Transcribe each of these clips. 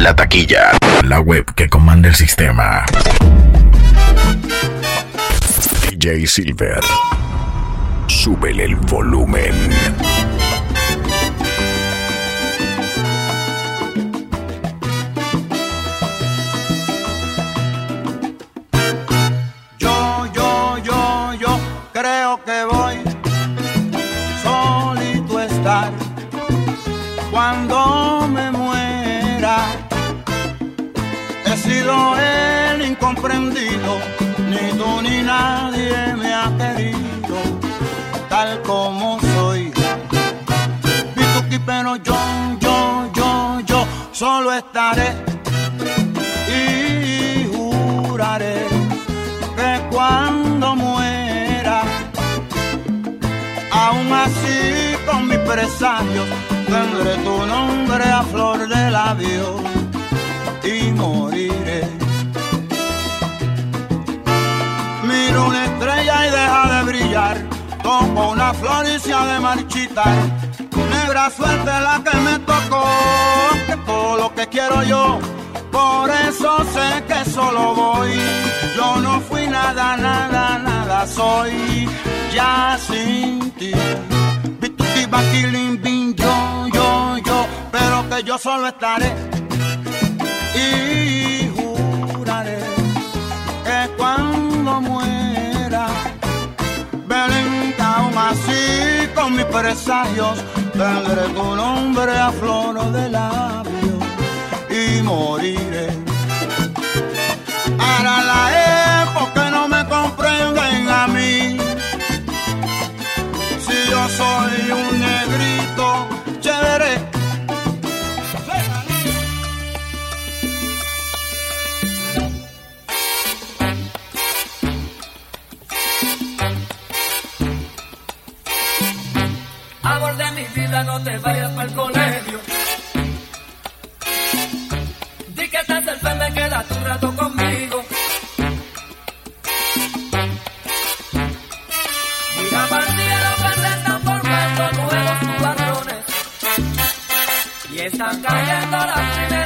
La taquilla, la web que comanda el sistema. DJ Silver. Súbele el volumen. Solo estaré y juraré que cuando muera, aún así con mis presagios, tendré tu nombre a flor de labios y moriré. Miro una estrella y deja de brillar, toco una flor y se ha de marchitar. Negra suerte la que me tocó, que todo lo que quiero yo por eso sé que solo voy. Yo no fui nada, nada, nada soy. Ya sin ti. Bituki, baquilín, bin, yo, yo, yo. Pero que yo solo estaré. Y juraré que cuando muera, Belén, aún así con mis presagios, tendré tu nombre a flor de labios y moriré. Ahora la época no me comprenden a mí. Si yo soy un Amor de mi vida, no te vayas para el colegio. Di que estás enferma, quédate un rato conmigo. Mira cielo que se están formando nuevos nubarrones. Y están cayendo las primeras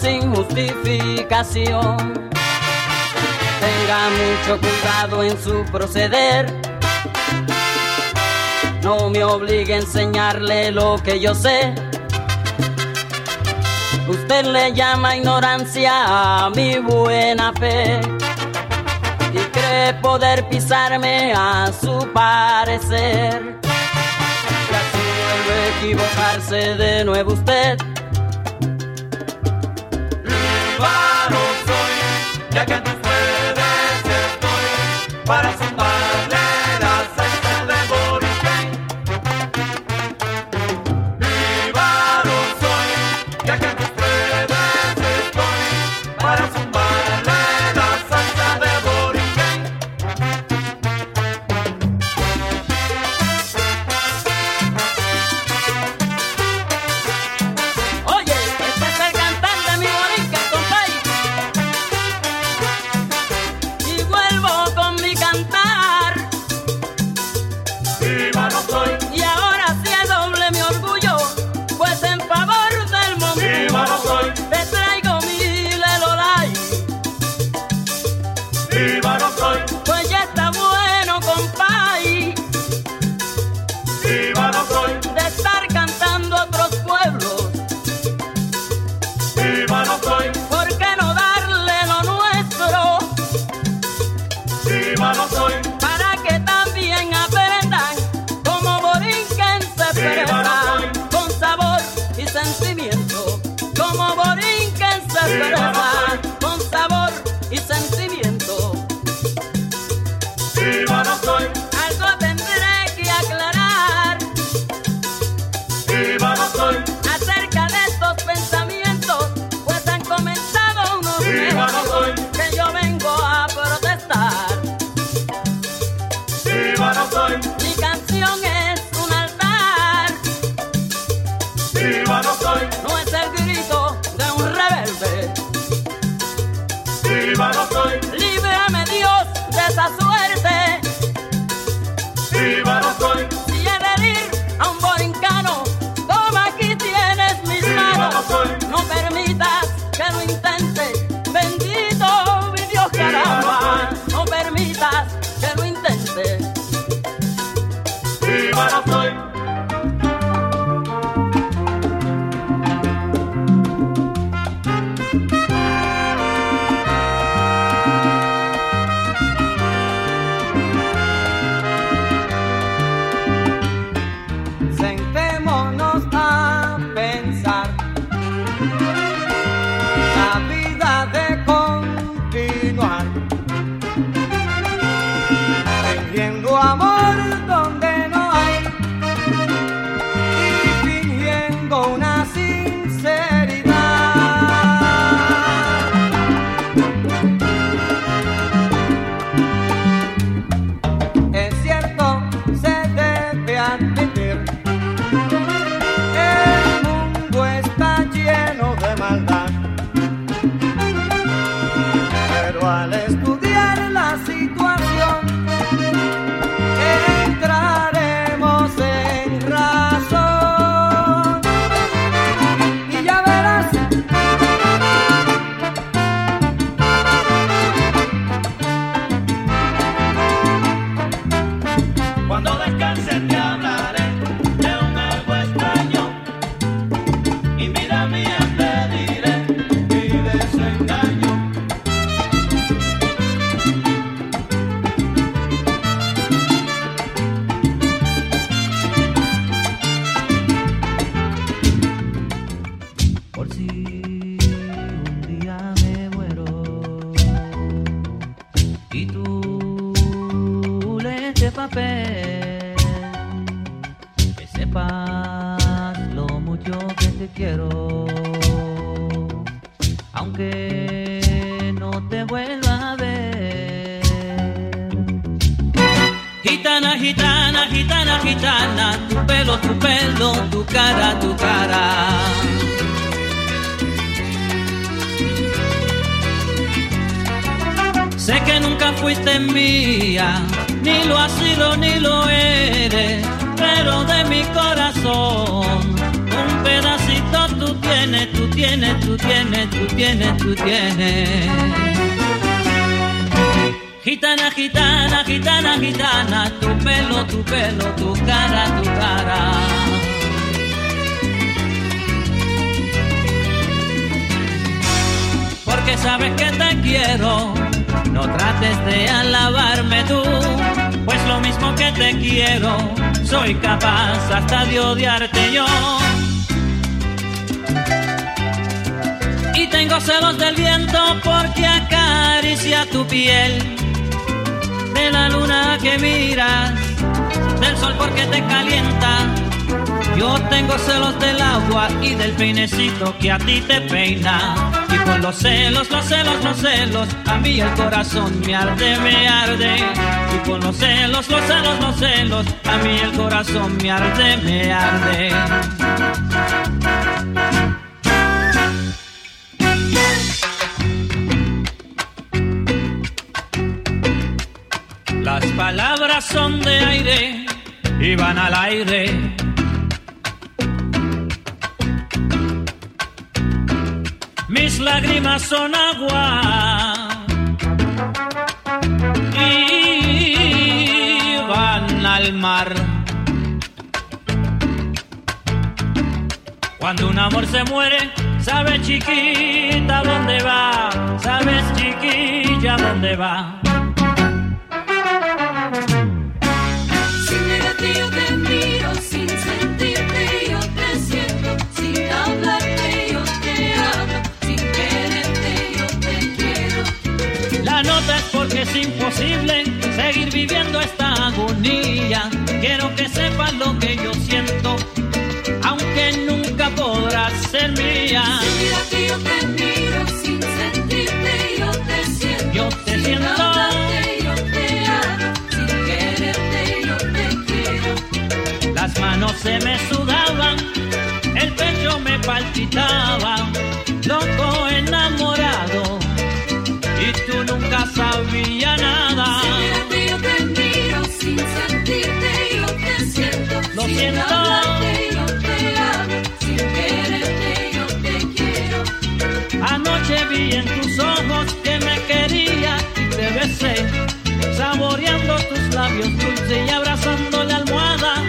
sin justificación? Tenga mucho cuidado en su proceder. No me obligue a enseñarle lo que yo sé. Usted le llama ignorancia a mi buena fe y cree poder pisarme a su parecer. Y así vuelve a equivocarse de nuevo usted. Soy, Sé que nunca fuiste mía, ni lo has sido ni lo eres, pero de mi corazón un pedacito tú tienes, tú tienes, tú tienes, tú tienes, tú tienes. Gitana, gitana, gitana, gitana, tu pelo, tu pelo, tu cara, tu cara. Porque sabes que te quiero no trates de alabarme tú, pues lo mismo que te quiero, soy capaz hasta de odiarte yo. Y tengo celos del viento porque acaricia tu piel, de la luna que miras, del sol porque te calienta yo tengo celos del agua y del peinecito que a ti te peina. Y con los celos, los celos, los celos, a mí el corazón me arde, me arde. Y con los celos, los celos, los celos, a mí el corazón me arde, me arde. Las palabras son de aire y van al aire lágrimas son agua y van al mar. Cuando un amor se muere, sabes chiquita dónde va, sabes chiquilla dónde va. Es imposible seguir viviendo esta agonía. Quiero que sepas lo que yo siento, aunque nunca podrás ser mía. Mira que yo te miro sin sentirte, yo te siento. Yo te sin siento. Hablarte, yo te amo, sin quererte, yo te quiero. Las manos se me sudaban, el pecho me palpitaba, vi en tus ojos que me quería y te besé, saboreando tus labios dulces y abrazando la almohada,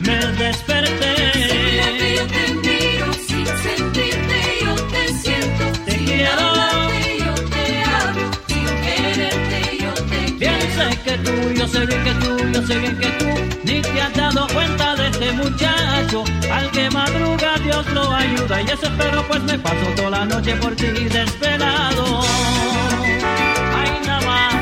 me desperté. Si yo te miro sin sentirte, yo te siento. Te sin quiero. hablarte, yo te amo, sin quererte, yo te Bien quiero. sé que tú, yo sé bien que tú, yo sé bien que tú, ni te has dado cuenta de este muchacho, al Dios lo ayuda y ese espero pues me paso toda la noche por ti desvelado. Ay, nada más.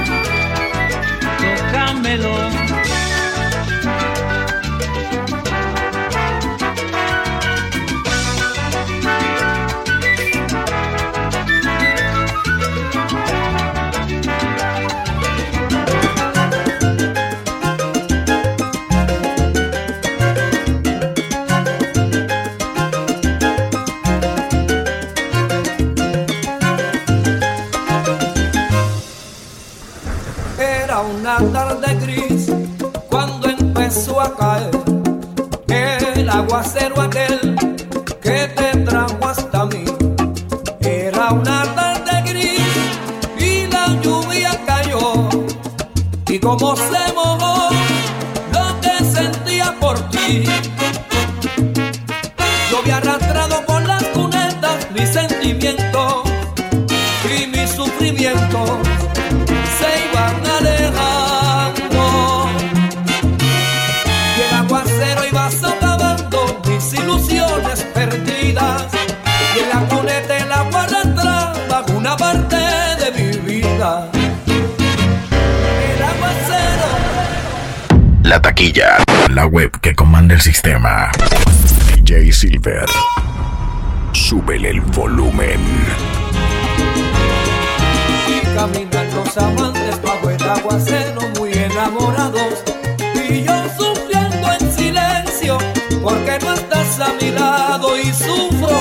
la taquilla, la web que comanda el sistema. DJ Silver, súbele el volumen. Caminan los amantes bajo el aguacero muy enamorados y yo sufriendo en silencio porque no estás a mi lado y sufro.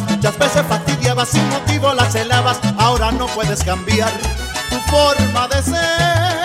muchas veces fastidiabas, sin motivo las helabas, ahora no puedes cambiar tu forma de ser.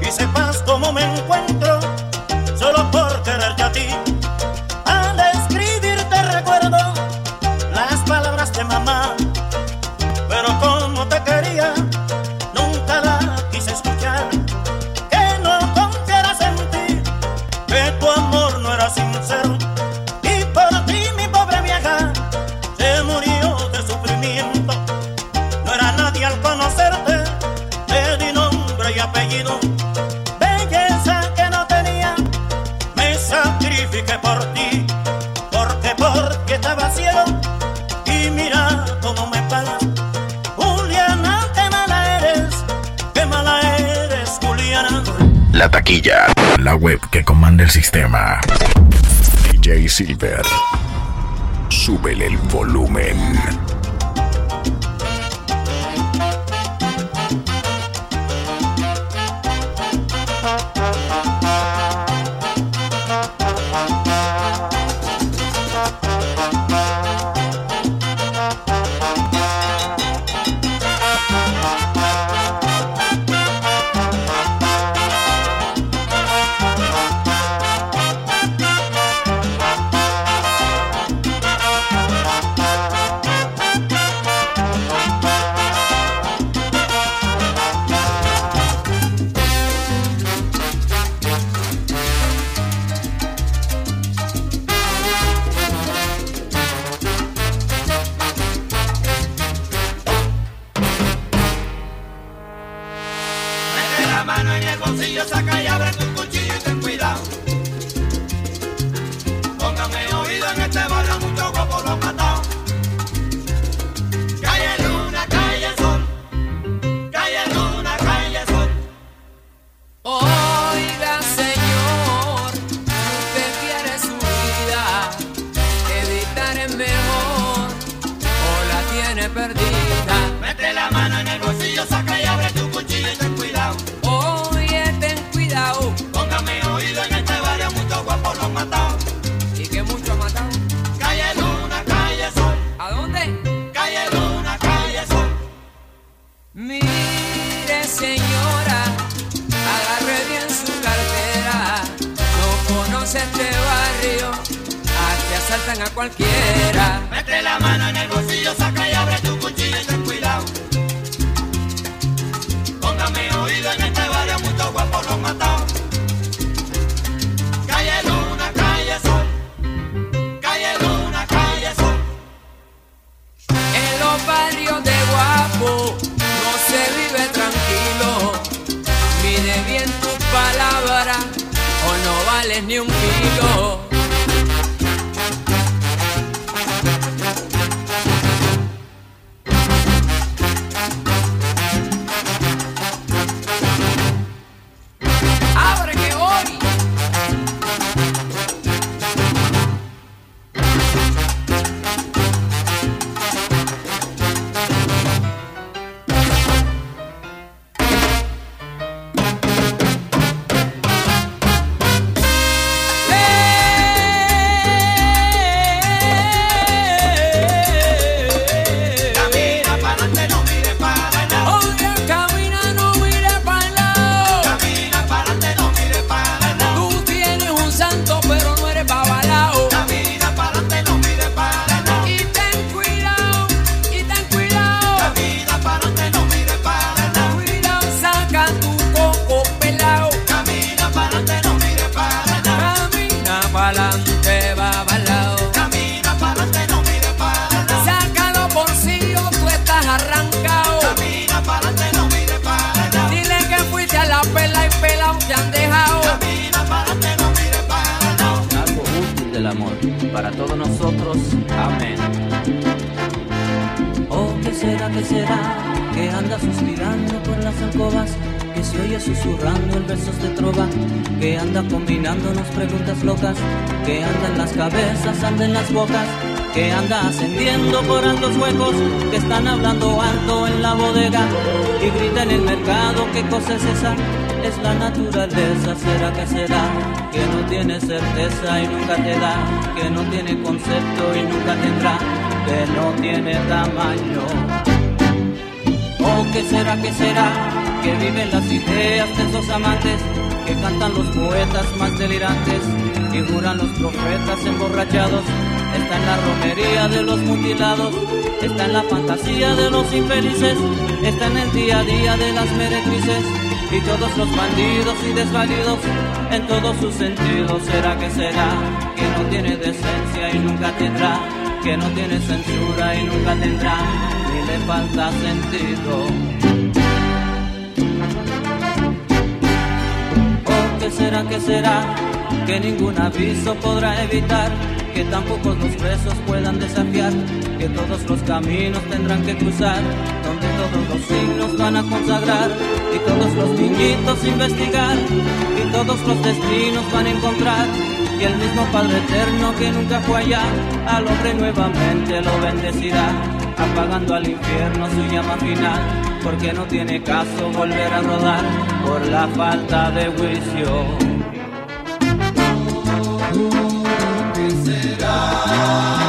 y sepas cómo me encuentro. DJ Silver. Súbele el volumen. Te han dejado. Camina para adelante, no mire para algo útil del amor para todos nosotros. Amén. Oh, ¿qué será, qué será? Que anda suspirando por las alcobas, que se oye susurrando en versos de trova, que anda combinándonos preguntas locas, que anda en las cabezas, anda en las bocas, que anda ascendiendo por altos huecos, que están hablando alto en la bodega y grita en el mercado, ¿qué cosa es esa? Es la naturaleza, será que será, que no tiene certeza y nunca te da, que no tiene concepto y nunca tendrá, que no tiene tamaño. Oh, ¿qué será, qué será? Que viven las ideas de esos amantes, que cantan los poetas más delirantes, y juran los profetas emborrachados. Está en la romería de los mutilados, está en la fantasía de los infelices, está en el día a día de las meretrices, y todos los bandidos y desvalidos, en todos sus sentidos. ¿Será que será? Que no tiene decencia y nunca tendrá, que no tiene censura y nunca tendrá, y le falta sentido. Oh, ¿qué será, qué será? Que ningún aviso podrá evitar, que tampoco los presos puedan desafiar, que todos los caminos tendrán que cruzar, donde todos los signos van a consagrar, y todos los niñitos investigar, y todos los destinos van a encontrar, y el mismo Padre Eterno que nunca fue allá, al hombre nuevamente lo bendecirá, apagando al infierno su llama final, porque no tiene caso volver a rodar por la falta de juicio. Música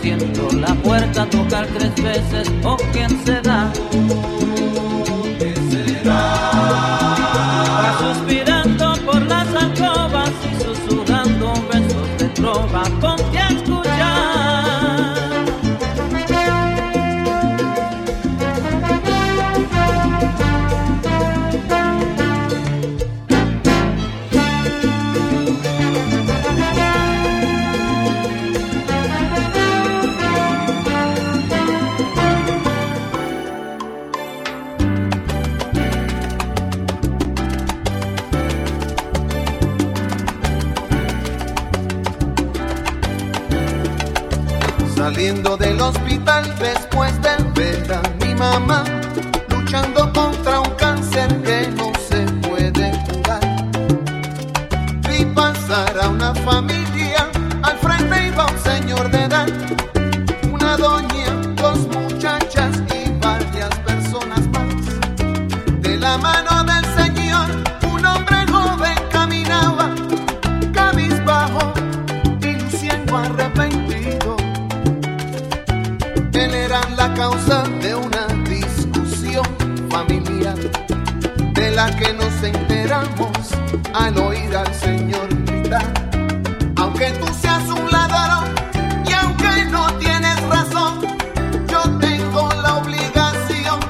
siento la puerta tocar tres veces. ¿O quién será?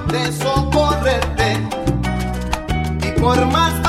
de socorrerte. Y por más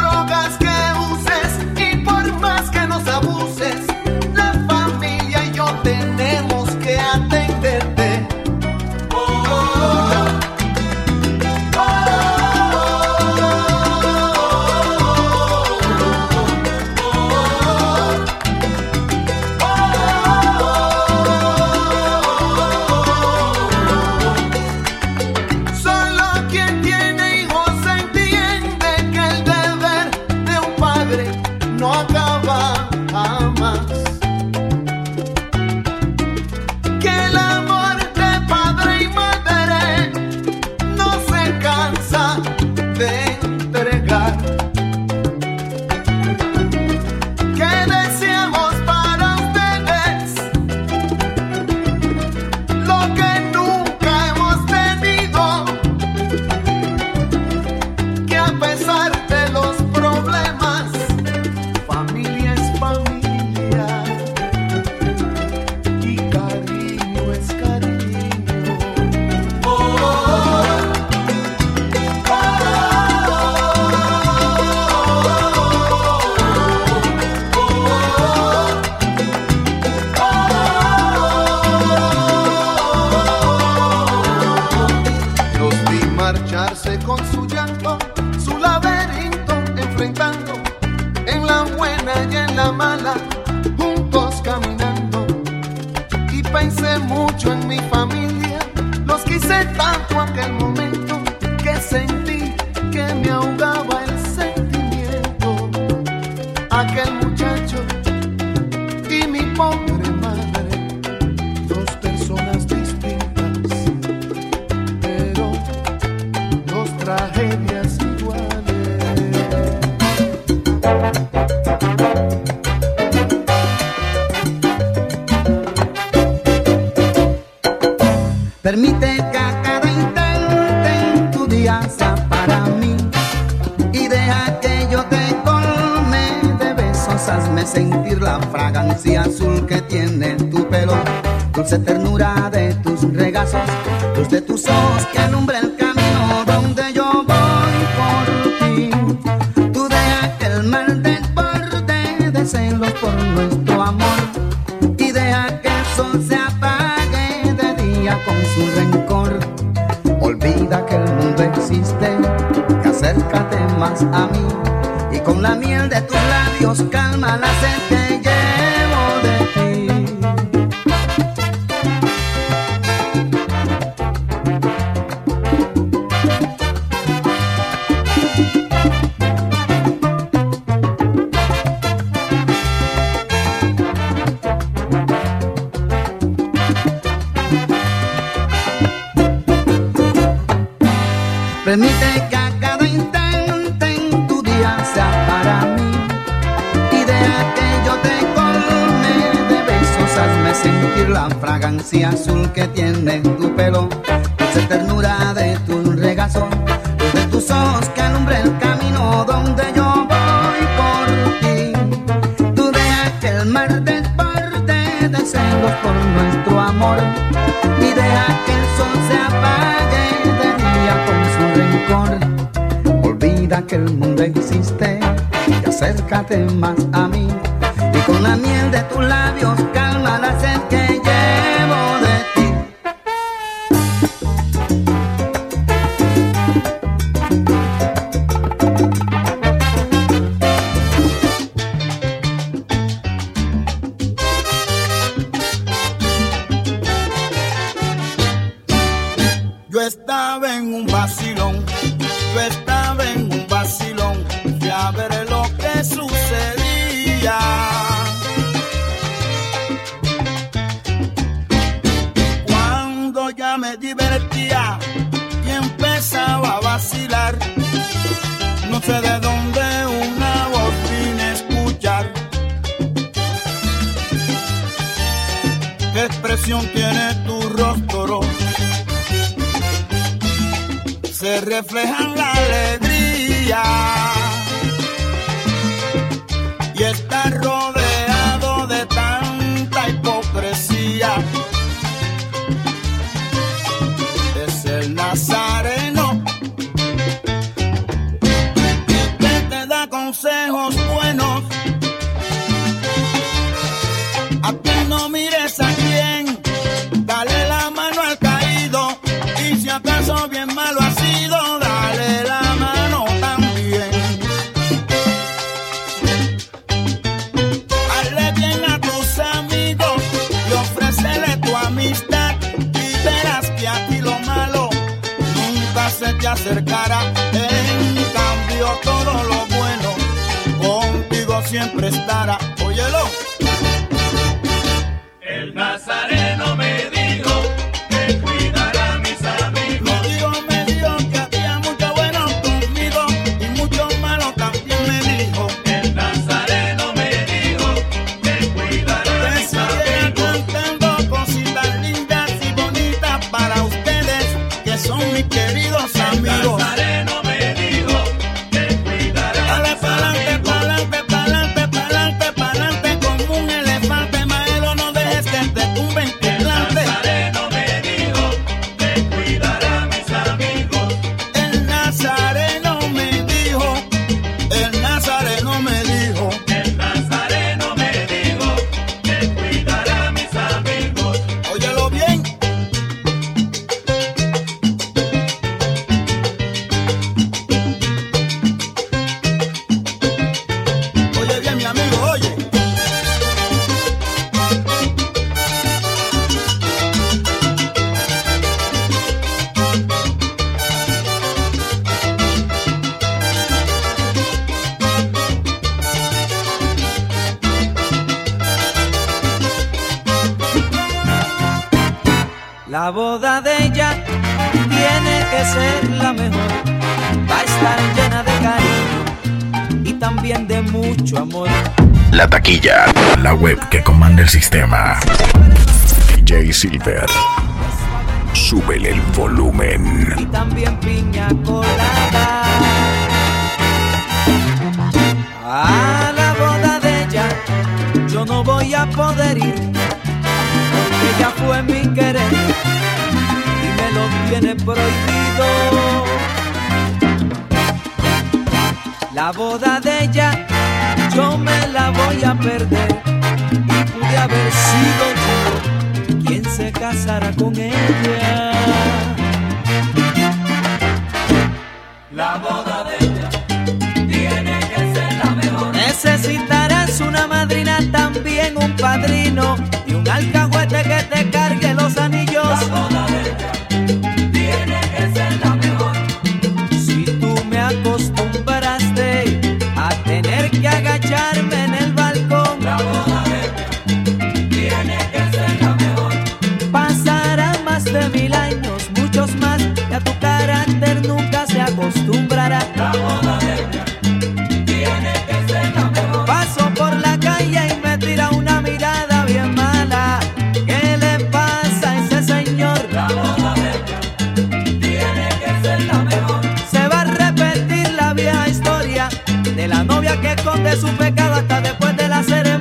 Permite que a cada instante tu día sea para mí y deja que yo te colme de besos. Hazme sentir la fragancia azul que tiene tu pelo, dulce ternura de tus regazos, luz de tus ojos que alumbra y con la miel de tus labios calma la sed azul que tiene tu pelo, dulce ternura de tu regazo, de tus ojos que alumbra el camino donde yo voy por ti. Tú que el mar desborde de celos por nuestro amor y de aquel sol se apague de día con su rencor. Olvida que el mundo existe y acércate más reflejan la alegría. La taquilla, la web que comanda el sistema. DJ Silver. Súbele el volumen. Y también piña colada. A la boda de ella yo no voy a poder ir. Porque ella fue mi querer y me lo tiene prohibido. La boda de ella yo me la voy a perder. Y pude haber sido yo quien se casara con ella. La boda de ella tiene que ser la mejor. Necesitarás una madrina, también un padrino La moda de tiene que ser la mejor. Paso por la calle y me tira una mirada bien mala. ¿Qué le pasa a ese señor? La moda de tiene que ser la mejor. Se va a repetir la vieja historia de la novia que esconde su pecado hasta después de la ceremonia.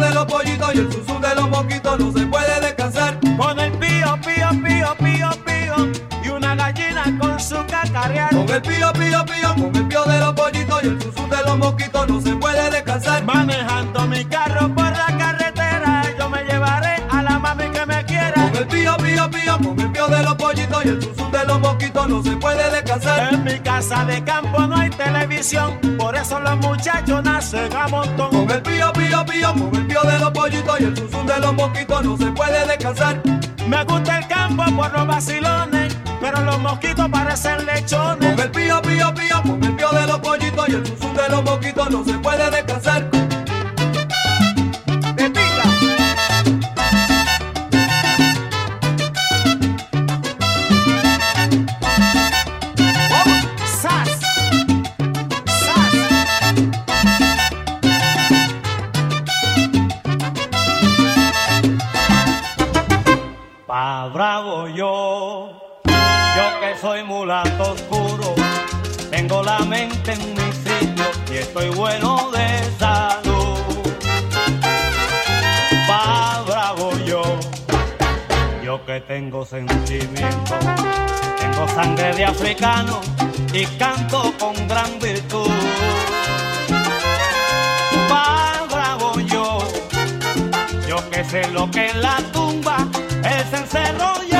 De los pollitos y el susu de los moquitos no se puede descansar. Con el pío, pío, pío, pío, pío y una gallina con su cacarear. Con el pío, pío, pío, con el pío de los pollitos y el susu de los moquitos no se puede descansar. Manejando y el susu de los moquitos no se puede descansar. En mi casa de campo no hay televisión, por eso los muchachos nacen a montón. Con el pío, pío, pío, con el pío de los pollitos y el susu de los moquitos no se puede descansar. Me gusta el campo por los vacilones, pero los mosquitos parecen lechones. Con el pío, pío, pío, con el pío de los pollitos y el susu de los moquitos no se puede descansar. Sentimiento, tengo sangre de africano y canto con gran virtud. Pa' bravo yo, yo que sé lo que es la tumba, el cencerro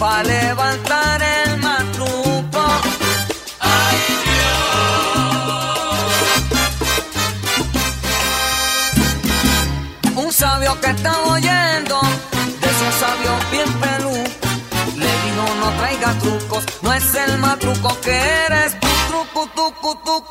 para levantar el matruco. Ay, Dios. Un sabio que estaba oyendo, de esos sabios bien pelú, le dijo no traiga trucos, no es el matruco que eres tú, truco, tucu, tucu, tucu,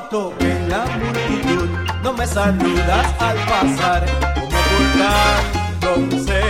noto que en la multitud no me saludas al pasar, como ocultando.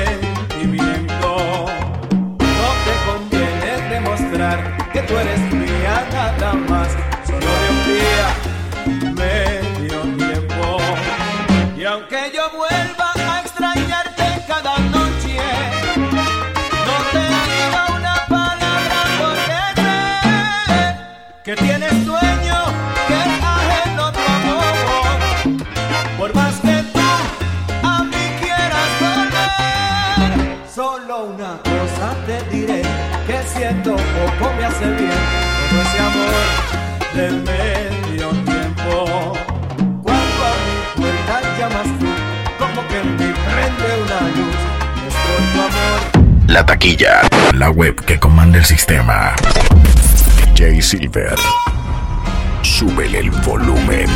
cosa te diré que siento poco me hace bien todo ese amor del medio tiempo. Cuando a mi puerta llamas tú, como que en mí prende una luz, es por tu amor. La taquilla, la web que comanda el sistema. DJ Silver, súbele el volumen.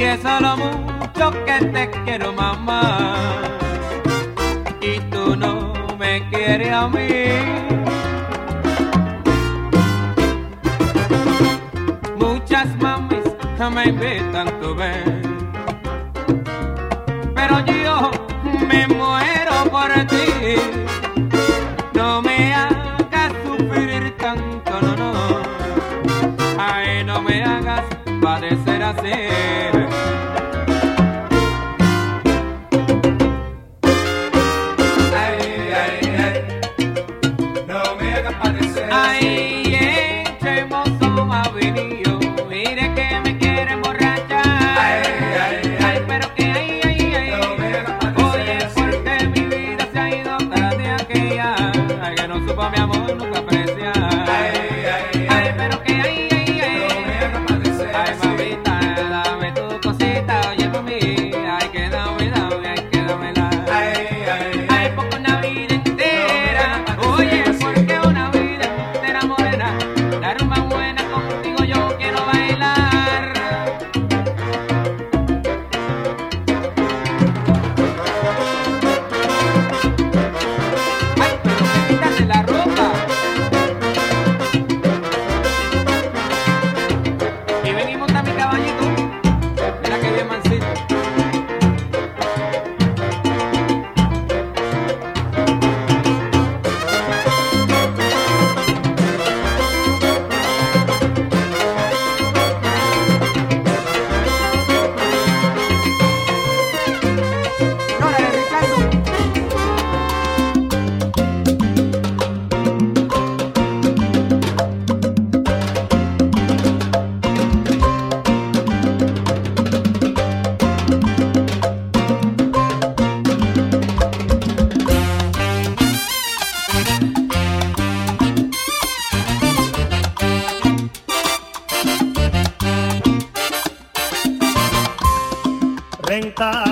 confiesa lo mucho que te quiero, mamá. Y tú no me quieres a mí. Muchas mamis me invitan tu ver, pero yo me muero por ti. No me hagas sufrir tanto, no, no. Ay, no me hagas padecer así. está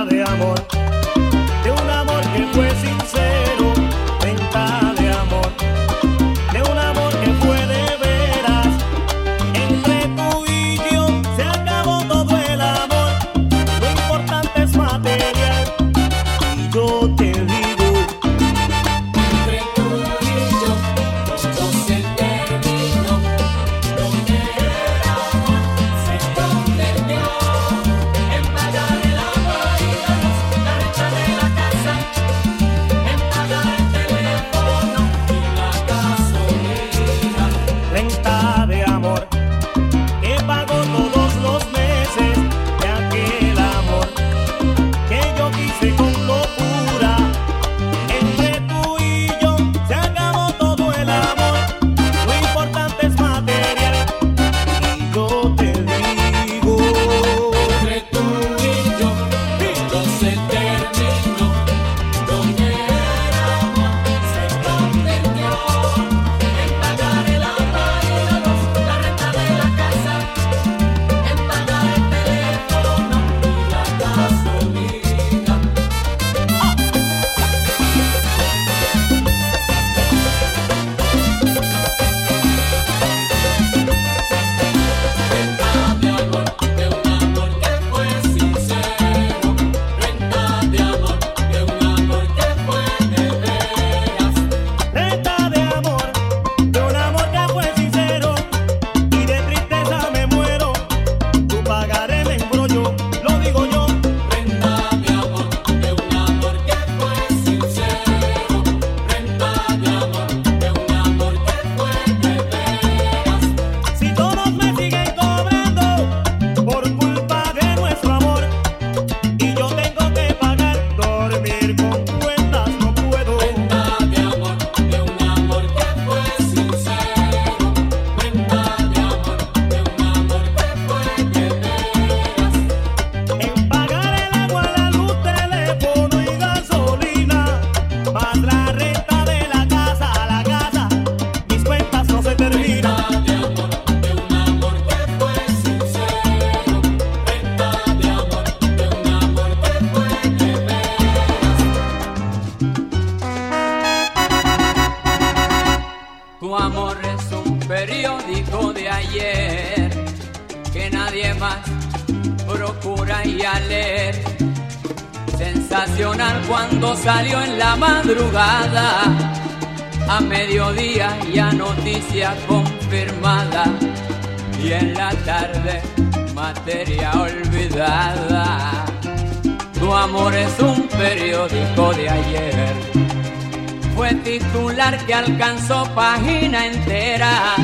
que alcanzó página entera.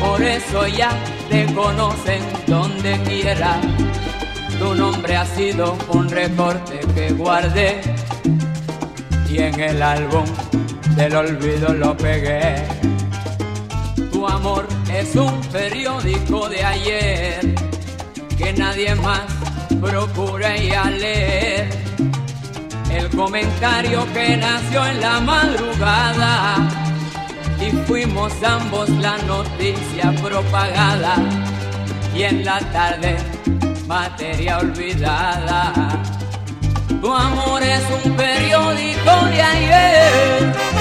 Por eso ya te conocen donde quiera. Tu nombre ha sido un recorte que guardé y en el álbum del olvido lo pegué. Tu amor es un periódico de ayer que nadie más procura ya leer comentario que nació en la madrugada. Y fuimos ambos la noticia propagada. Y en la tarde materia olvidada. Tu amor es un periódico de ayer.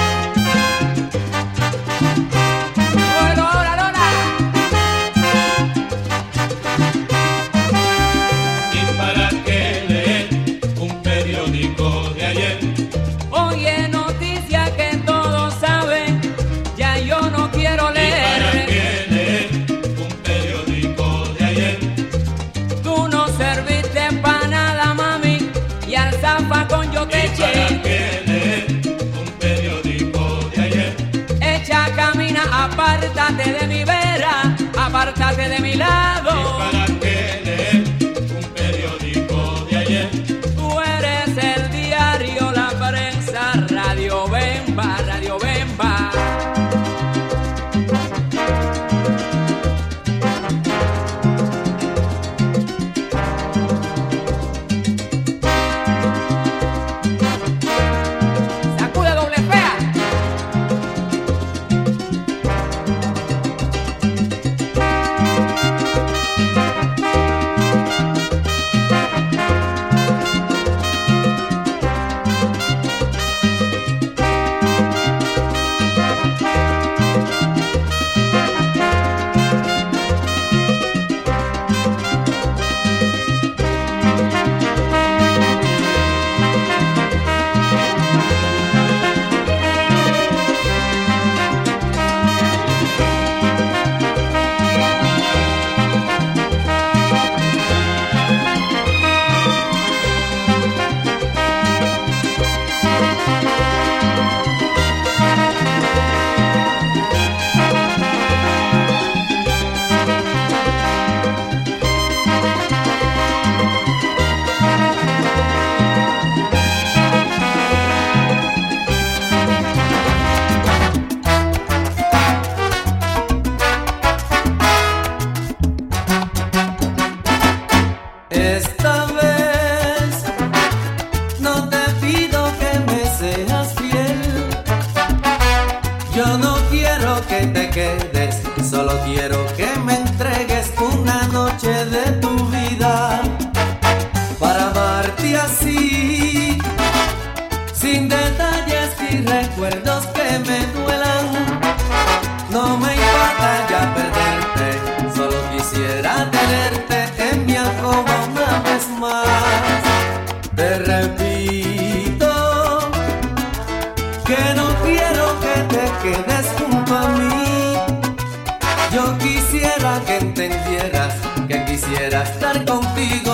be gone.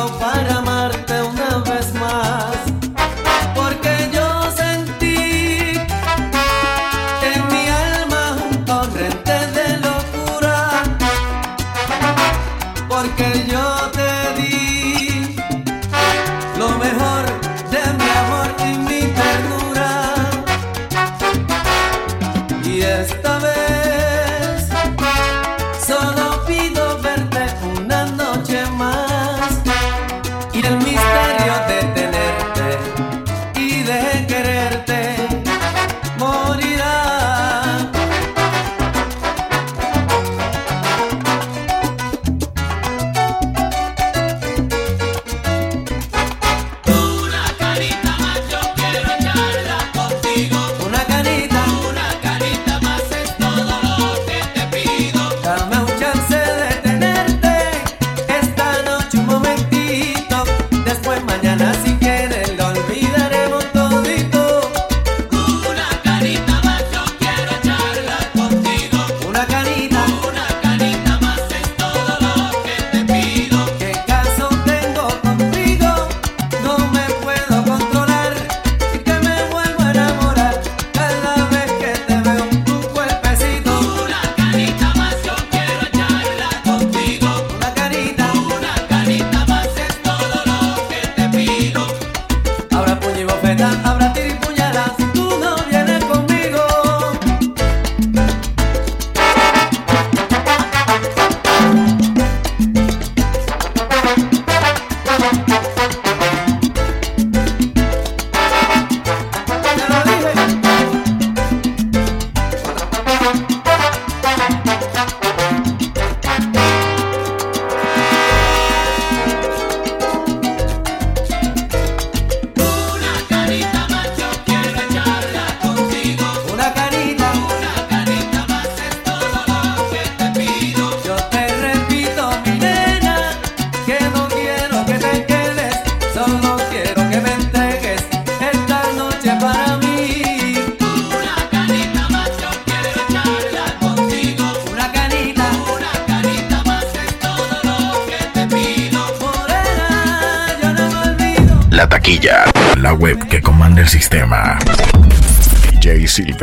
DJ